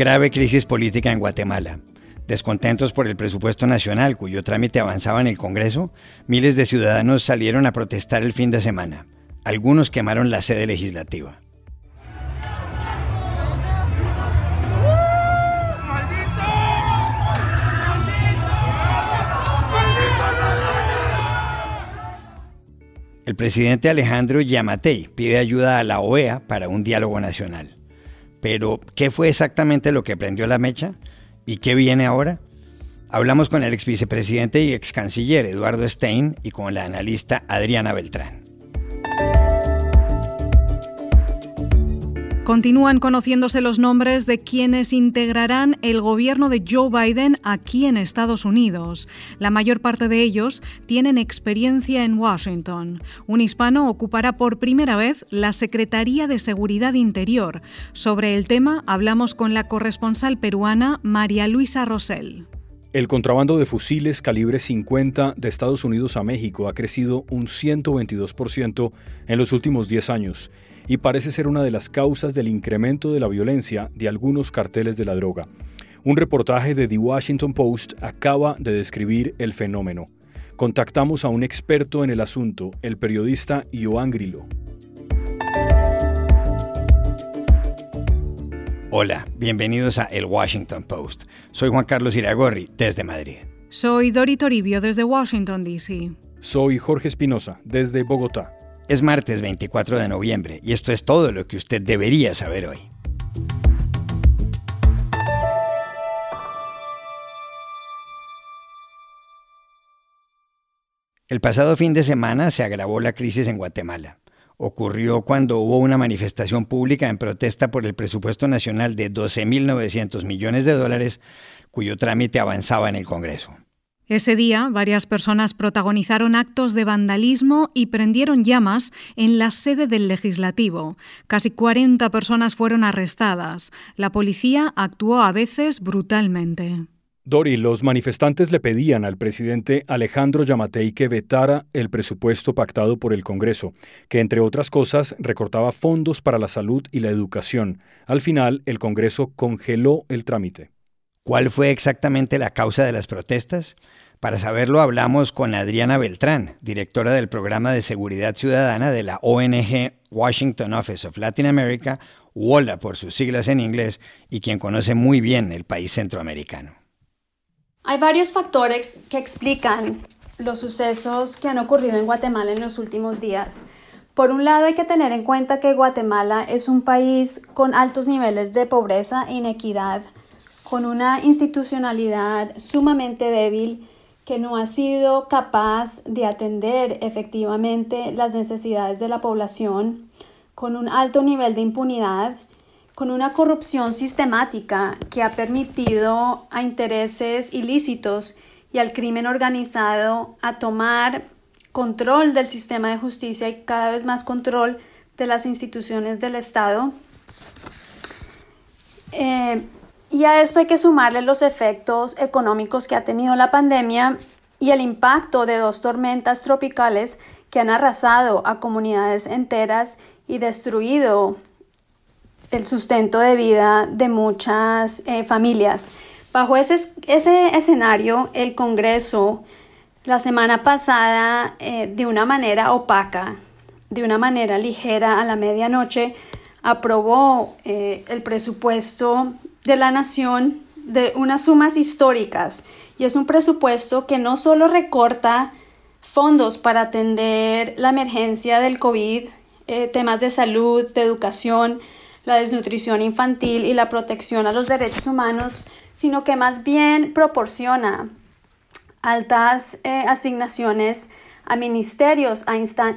Grave crisis política en Guatemala. Descontentos por el presupuesto nacional, cuyo trámite avanzaba en el Congreso, miles de ciudadanos salieron a protestar el fin de semana. Algunos quemaron la sede legislativa. El presidente Alejandro Yamatei pide ayuda a la OEA para un diálogo nacional. Pero, ¿qué fue exactamente lo que prendió la mecha? ¿Y qué viene ahora? Hablamos con el ex vicepresidente y ex canciller Eduardo Stein y con la analista Adriana Beltrán. Continúan conociéndose los nombres de quienes integrarán el gobierno de Joe Biden aquí en Estados Unidos. La mayor parte de ellos tienen experiencia en Washington. Un hispano ocupará por primera vez la Secretaría de Seguridad Interior. Sobre el tema hablamos con la corresponsal peruana María Luisa Rosell. El contrabando de fusiles calibre 50 de Estados Unidos a México ha crecido un 122% en los últimos 10 años y parece ser una de las causas del incremento de la violencia de algunos carteles de la droga. Un reportaje de The Washington Post acaba de describir el fenómeno. Contactamos a un experto en el asunto, el periodista Ioan Grillo. Hola, bienvenidos a El Washington Post. Soy Juan Carlos Iragorri, desde Madrid. Soy Dori Toribio, desde Washington, D.C. Soy Jorge Espinosa, desde Bogotá. Es martes 24 de noviembre y esto es todo lo que usted debería saber hoy. El pasado fin de semana se agravó la crisis en Guatemala. Ocurrió cuando hubo una manifestación pública en protesta por el presupuesto nacional de 12.900 millones de dólares cuyo trámite avanzaba en el Congreso. Ese día, varias personas protagonizaron actos de vandalismo y prendieron llamas en la sede del legislativo. Casi 40 personas fueron arrestadas. La policía actuó a veces brutalmente. Dori, los manifestantes le pedían al presidente Alejandro Yamatei que vetara el presupuesto pactado por el Congreso, que entre otras cosas recortaba fondos para la salud y la educación. Al final, el Congreso congeló el trámite. ¿Cuál fue exactamente la causa de las protestas? Para saberlo hablamos con Adriana Beltrán, directora del programa de seguridad ciudadana de la ONG Washington Office of Latin America, WOLA por sus siglas en inglés, y quien conoce muy bien el país centroamericano. Hay varios factores que explican los sucesos que han ocurrido en Guatemala en los últimos días. Por un lado, hay que tener en cuenta que Guatemala es un país con altos niveles de pobreza e inequidad, con una institucionalidad sumamente débil que no ha sido capaz de atender efectivamente las necesidades de la población, con un alto nivel de impunidad, con una corrupción sistemática que ha permitido a intereses ilícitos y al crimen organizado a tomar control del sistema de justicia y cada vez más control de las instituciones del Estado. Eh, y a esto hay que sumarle los efectos económicos que ha tenido la pandemia y el impacto de dos tormentas tropicales que han arrasado a comunidades enteras y destruido el sustento de vida de muchas eh, familias. Bajo ese, ese, escenario, el Congreso la semana pasada, eh, de una manera opaca, de una manera ligera a la medianoche, aprobó eh, el presupuesto de la nación de unas sumas históricas. Y es un presupuesto que no solo recorta fondos para atender la emergencia del COVID, eh, temas de salud, de educación, la desnutrición infantil y la protección a los derechos humanos, sino que más bien proporciona altas eh, asignaciones a ministerios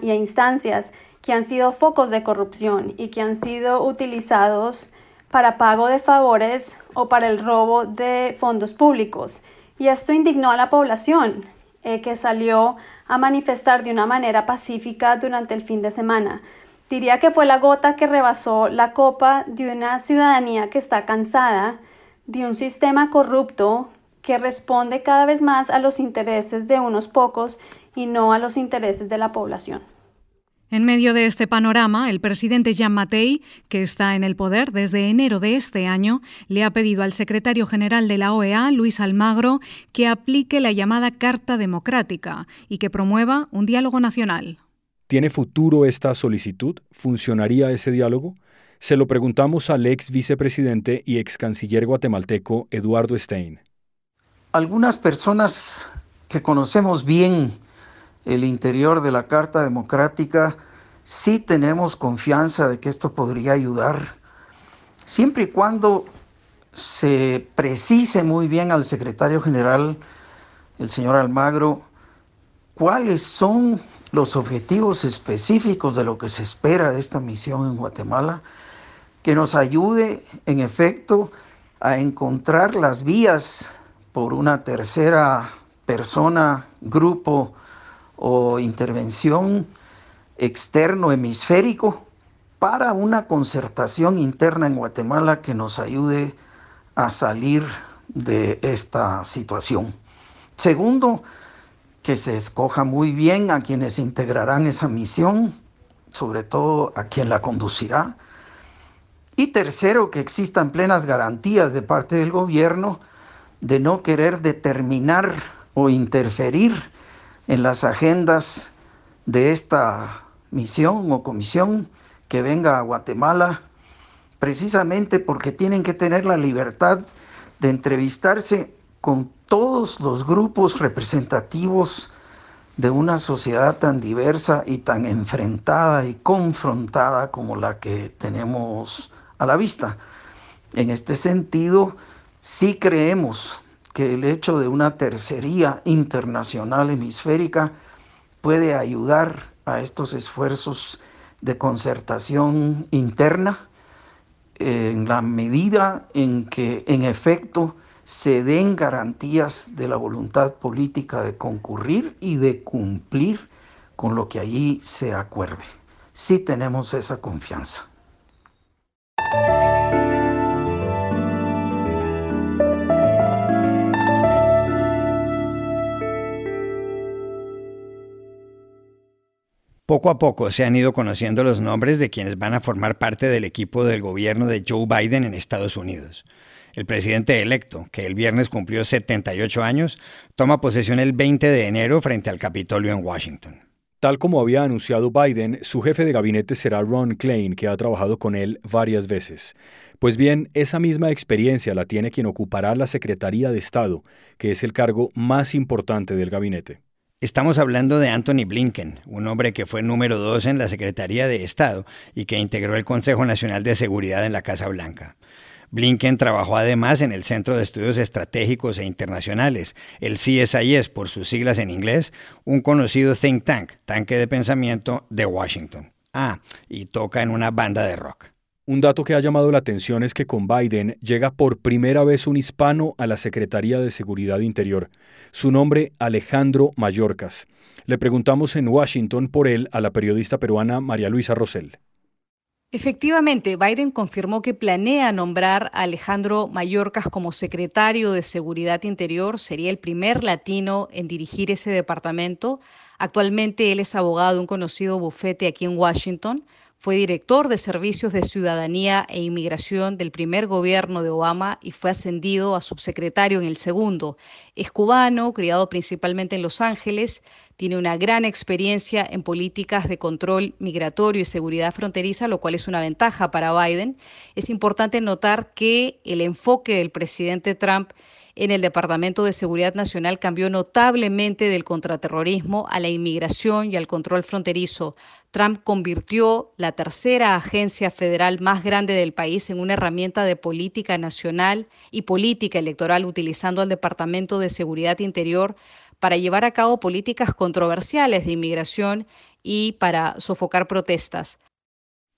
y a instancias que han sido focos de corrupción y que han sido utilizados para pago de favores o para el robo de fondos públicos. Y esto indignó a la población, eh, que salió a manifestar de una manera pacífica durante el fin de semana. Diría que fue la gota que rebasó la copa de una ciudadanía que está cansada de un sistema corrupto que responde cada vez más a los intereses de unos pocos y no a los intereses de la población. En medio de este panorama, el presidente Jean Mattei, que está en el poder desde enero de este año, le ha pedido al secretario general de la OEA, Luis Almagro, que aplique la llamada Carta Democrática y que promueva un diálogo nacional. ¿Tiene futuro esta solicitud? ¿Funcionaría ese diálogo? Se lo preguntamos al ex vicepresidente y ex canciller guatemalteco Eduardo Stein. Algunas personas que conocemos bien el interior de la Carta Democrática, sí tenemos confianza de que esto podría ayudar, siempre y cuando se precise muy bien al secretario general, el señor Almagro, cuáles son los objetivos específicos de lo que se espera de esta misión en Guatemala, que nos ayude en efecto a encontrar las vías por una tercera persona, grupo, o intervención externo hemisférico para una concertación interna en Guatemala que nos ayude a salir de esta situación. Segundo, que se escoja muy bien a quienes integrarán esa misión, sobre todo a quien la conducirá. Y tercero, que existan plenas garantías de parte del gobierno de no querer determinar o interferir en las agendas de esta misión o comisión que venga a Guatemala, precisamente porque tienen que tener la libertad de entrevistarse con todos los grupos representativos de una sociedad tan diversa y tan enfrentada y confrontada como la que tenemos a la vista. En este sentido, sí creemos que el hecho de una tercería internacional hemisférica puede ayudar a estos esfuerzos de concertación interna en la medida en que en efecto se den garantías de la voluntad política de concurrir y de cumplir con lo que allí se acuerde. Sí tenemos esa confianza. Poco a poco se han ido conociendo los nombres de quienes van a formar parte del equipo del gobierno de Joe Biden en Estados Unidos. El presidente electo, que el viernes cumplió 78 años, toma posesión el 20 de enero frente al Capitolio en Washington. Tal como había anunciado Biden, su jefe de gabinete será Ron Klein, que ha trabajado con él varias veces. Pues bien, esa misma experiencia la tiene quien ocupará la Secretaría de Estado, que es el cargo más importante del gabinete. Estamos hablando de Anthony Blinken, un hombre que fue número dos en la Secretaría de Estado y que integró el Consejo Nacional de Seguridad en la Casa Blanca. Blinken trabajó además en el Centro de Estudios Estratégicos e Internacionales, el CSIS por sus siglas en inglés, un conocido think tank, tanque de pensamiento de Washington. Ah, y toca en una banda de rock. Un dato que ha llamado la atención es que con Biden llega por primera vez un hispano a la Secretaría de Seguridad Interior. Su nombre, Alejandro Mayorkas. Le preguntamos en Washington por él a la periodista peruana María Luisa Rosell. Efectivamente, Biden confirmó que planea nombrar a Alejandro Mayorkas como secretario de Seguridad Interior. Sería el primer latino en dirigir ese departamento. Actualmente él es abogado de un conocido bufete aquí en Washington. Fue director de Servicios de Ciudadanía e Inmigración del primer gobierno de Obama y fue ascendido a subsecretario en el segundo. Es cubano, criado principalmente en Los Ángeles, tiene una gran experiencia en políticas de control migratorio y seguridad fronteriza, lo cual es una ventaja para Biden. Es importante notar que el enfoque del presidente Trump en el Departamento de Seguridad Nacional cambió notablemente del contraterrorismo a la inmigración y al control fronterizo. Trump convirtió la tercera agencia federal más grande del país en una herramienta de política nacional y política electoral utilizando al Departamento de Seguridad Interior para llevar a cabo políticas controversiales de inmigración y para sofocar protestas.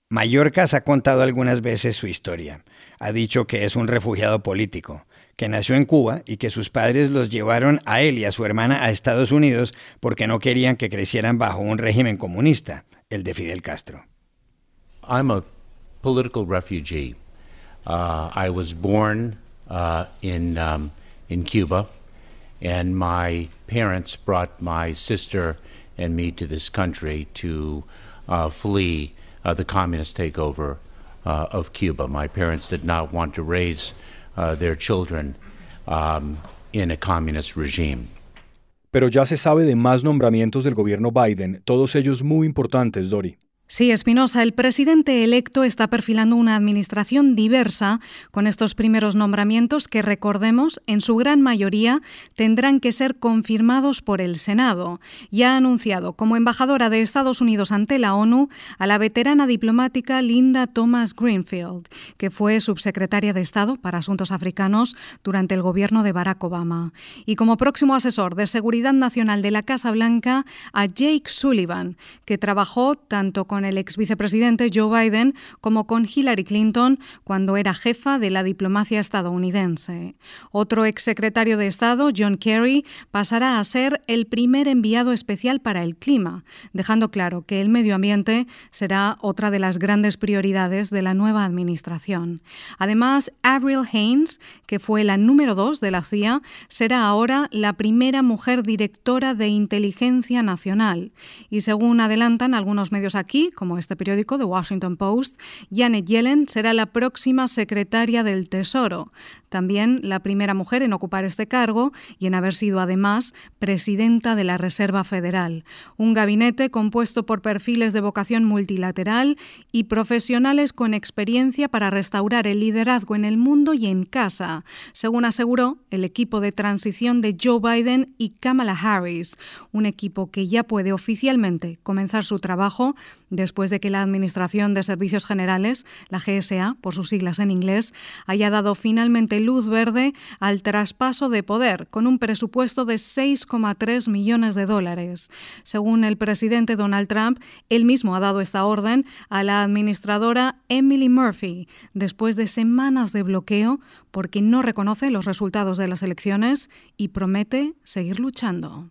Mallorcas ha contado algunas veces su historia. Ha dicho que es un refugiado político que nació en Cuba y que sus padres los llevaron a él y a su hermana a Estados Unidos porque no querían que crecieran bajo un régimen comunista, el de Fidel Castro. I'm a political refugee. Uh, I was born uh, in, um, in Cuba, and my parents brought my sister and me to this country to uh, flee uh, the communist takeover uh, of Cuba. My parents did not want to raise their children um, in a communist regime. Pero ya se sabe de más nombramientos del gobierno Biden, todos ellos muy importantes, Dori. Sí, Espinosa, el presidente electo está perfilando una administración diversa con estos primeros nombramientos que, recordemos, en su gran mayoría tendrán que ser confirmados por el Senado. Ya ha anunciado como embajadora de Estados Unidos ante la ONU a la veterana diplomática Linda Thomas Greenfield, que fue subsecretaria de Estado para Asuntos Africanos durante el gobierno de Barack Obama. Y como próximo asesor de Seguridad Nacional de la Casa Blanca a Jake Sullivan, que trabajó tanto con con el ex vicepresidente Joe Biden como con Hillary Clinton cuando era jefa de la diplomacia estadounidense. Otro ex secretario de Estado, John Kerry, pasará a ser el primer enviado especial para el clima, dejando claro que el medio ambiente será otra de las grandes prioridades de la nueva administración. Además, Avril Haines, que fue la número dos de la CIA, será ahora la primera mujer directora de inteligencia nacional. Y según adelantan algunos medios aquí, como este periódico, The Washington Post, Janet Yellen será la próxima secretaria del Tesoro, también la primera mujer en ocupar este cargo y en haber sido además presidenta de la Reserva Federal. Un gabinete compuesto por perfiles de vocación multilateral y profesionales con experiencia para restaurar el liderazgo en el mundo y en casa, según aseguró el equipo de transición de Joe Biden y Kamala Harris, un equipo que ya puede oficialmente comenzar su trabajo después de que la Administración de Servicios Generales, la GSA, por sus siglas en inglés, haya dado finalmente luz verde al traspaso de poder, con un presupuesto de 6,3 millones de dólares. Según el presidente Donald Trump, él mismo ha dado esta orden a la administradora Emily Murphy, después de semanas de bloqueo porque no reconoce los resultados de las elecciones y promete seguir luchando.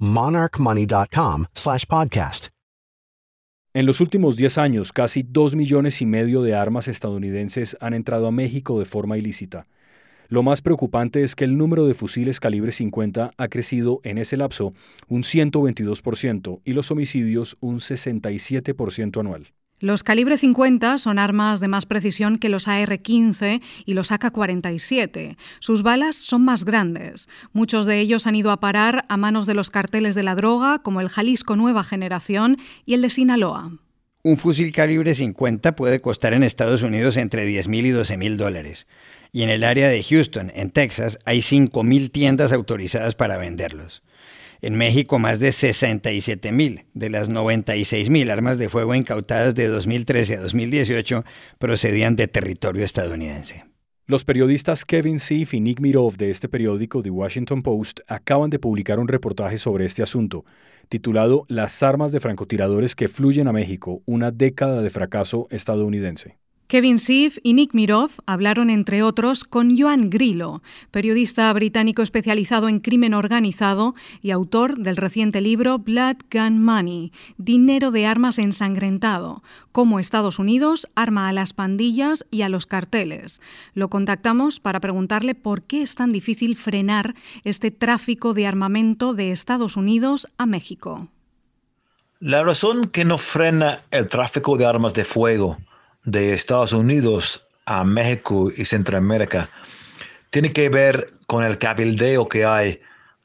monarchmoney.com/podcast. En los últimos 10 años, casi 2 millones y medio de armas estadounidenses han entrado a México de forma ilícita. Lo más preocupante es que el número de fusiles calibre 50 ha crecido en ese lapso un 122% y los homicidios un 67% anual. Los calibre 50 son armas de más precisión que los AR-15 y los AK-47. Sus balas son más grandes. Muchos de ellos han ido a parar a manos de los carteles de la droga, como el Jalisco Nueva Generación y el de Sinaloa. Un fusil calibre 50 puede costar en Estados Unidos entre 10 mil y 12 mil dólares. Y en el área de Houston, en Texas, hay 5 mil tiendas autorizadas para venderlos. En México, más de 67 mil de las 96 mil armas de fuego incautadas de 2013 a 2018 procedían de territorio estadounidense. Los periodistas Kevin Seif y Nick Mirov de este periódico, The Washington Post, acaban de publicar un reportaje sobre este asunto, titulado Las armas de francotiradores que fluyen a México, una década de fracaso estadounidense. Kevin Seif y Nick Mirov hablaron, entre otros, con Joan Grillo, periodista británico especializado en crimen organizado y autor del reciente libro Blood Gun Money, Dinero de Armas Ensangrentado, cómo Estados Unidos arma a las pandillas y a los carteles. Lo contactamos para preguntarle por qué es tan difícil frenar este tráfico de armamento de Estados Unidos a México. La razón que no frena el tráfico de armas de fuego de Estados Unidos a México y Centroamérica tiene que ver con el cabildeo que hay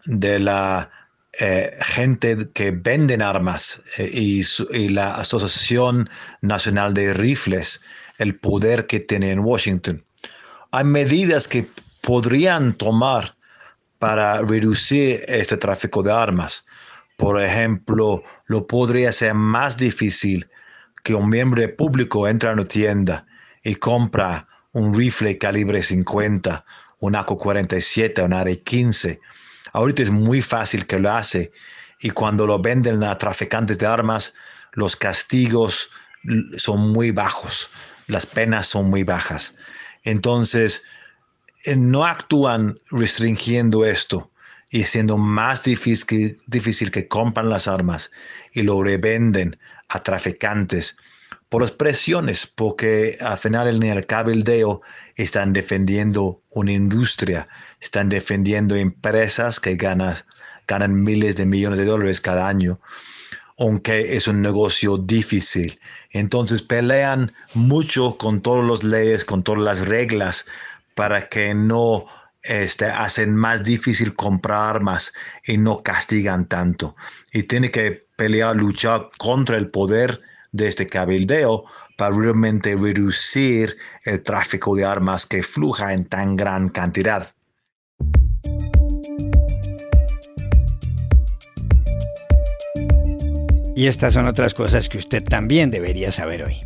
de la eh, gente que venden armas eh, y, y, la Asociación Nacional de Rifles, el poder que tiene en Washington. Hay medidas que podrían tomar para reducir este tráfico de armas. Por ejemplo, lo podría ser más difícil que un miembro público entre a una tienda y compra un rifle calibre 50, un AK-47, un AR-15. Ahorita es muy fácil que lo hace y cuando lo venden a traficantes de armas, los castigos son muy bajos, las penas son muy bajas. Entonces, eh, no actúan restringiendo esto y siendo más difícil, difícil que compran las armas y lo revenden a traficantes por las presiones, porque al final en el cabildeo están defendiendo una industria, están defendiendo empresas que ganan, ganan miles de millones de dólares cada año, aunque es un negocio difícil. Entonces pelean mucho con todas las leyes, con todas las reglas, para que no este, hacen más difícil comprar armas y no castigan tanto. Y tiene que pelear, luchar contra el poder de este cabildeo para realmente reducir el tráfico de armas que fluja en tan gran cantidad. Y estas son otras cosas que usted también debería saber hoy.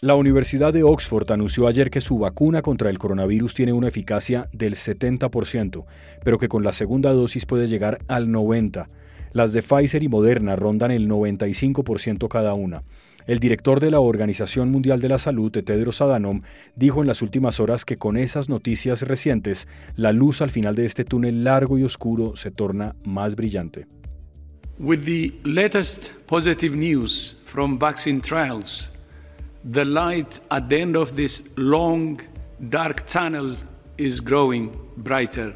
La Universidad de Oxford anunció ayer que su vacuna contra el coronavirus tiene una eficacia del 70%, pero que con la segunda dosis puede llegar al 90%. Las de Pfizer y Moderna rondan el 95% cada una. El director de la Organización Mundial de la Salud, Tedros Adhanom, dijo en las últimas horas que con esas noticias recientes, la luz al final de este túnel largo y oscuro se torna más brillante. With the latest positive news from vaccine trials, the light at the end of this long, dark tunnel is growing brighter.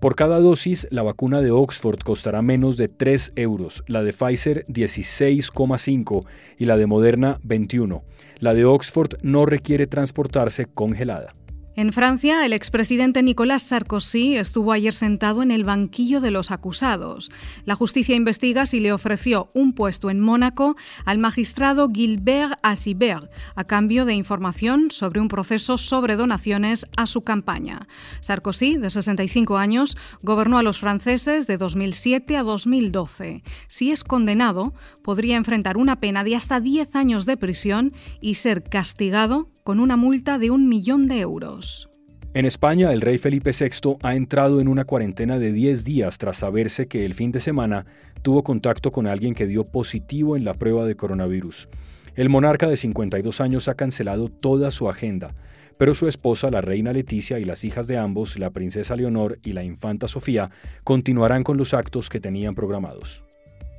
Por cada dosis, la vacuna de Oxford costará menos de 3 euros, la de Pfizer 16,5 y la de Moderna 21. La de Oxford no requiere transportarse congelada. En Francia, el expresidente Nicolas Sarkozy estuvo ayer sentado en el banquillo de los acusados. La justicia investiga si le ofreció un puesto en Mónaco al magistrado Gilbert Asibert a cambio de información sobre un proceso sobre donaciones a su campaña. Sarkozy, de 65 años, gobernó a los franceses de 2007 a 2012. Si es condenado, podría enfrentar una pena de hasta 10 años de prisión y ser castigado con una multa de un millón de euros. En España, el rey Felipe VI ha entrado en una cuarentena de 10 días tras saberse que el fin de semana tuvo contacto con alguien que dio positivo en la prueba de coronavirus. El monarca de 52 años ha cancelado toda su agenda, pero su esposa, la reina Leticia, y las hijas de ambos, la princesa Leonor y la infanta Sofía, continuarán con los actos que tenían programados.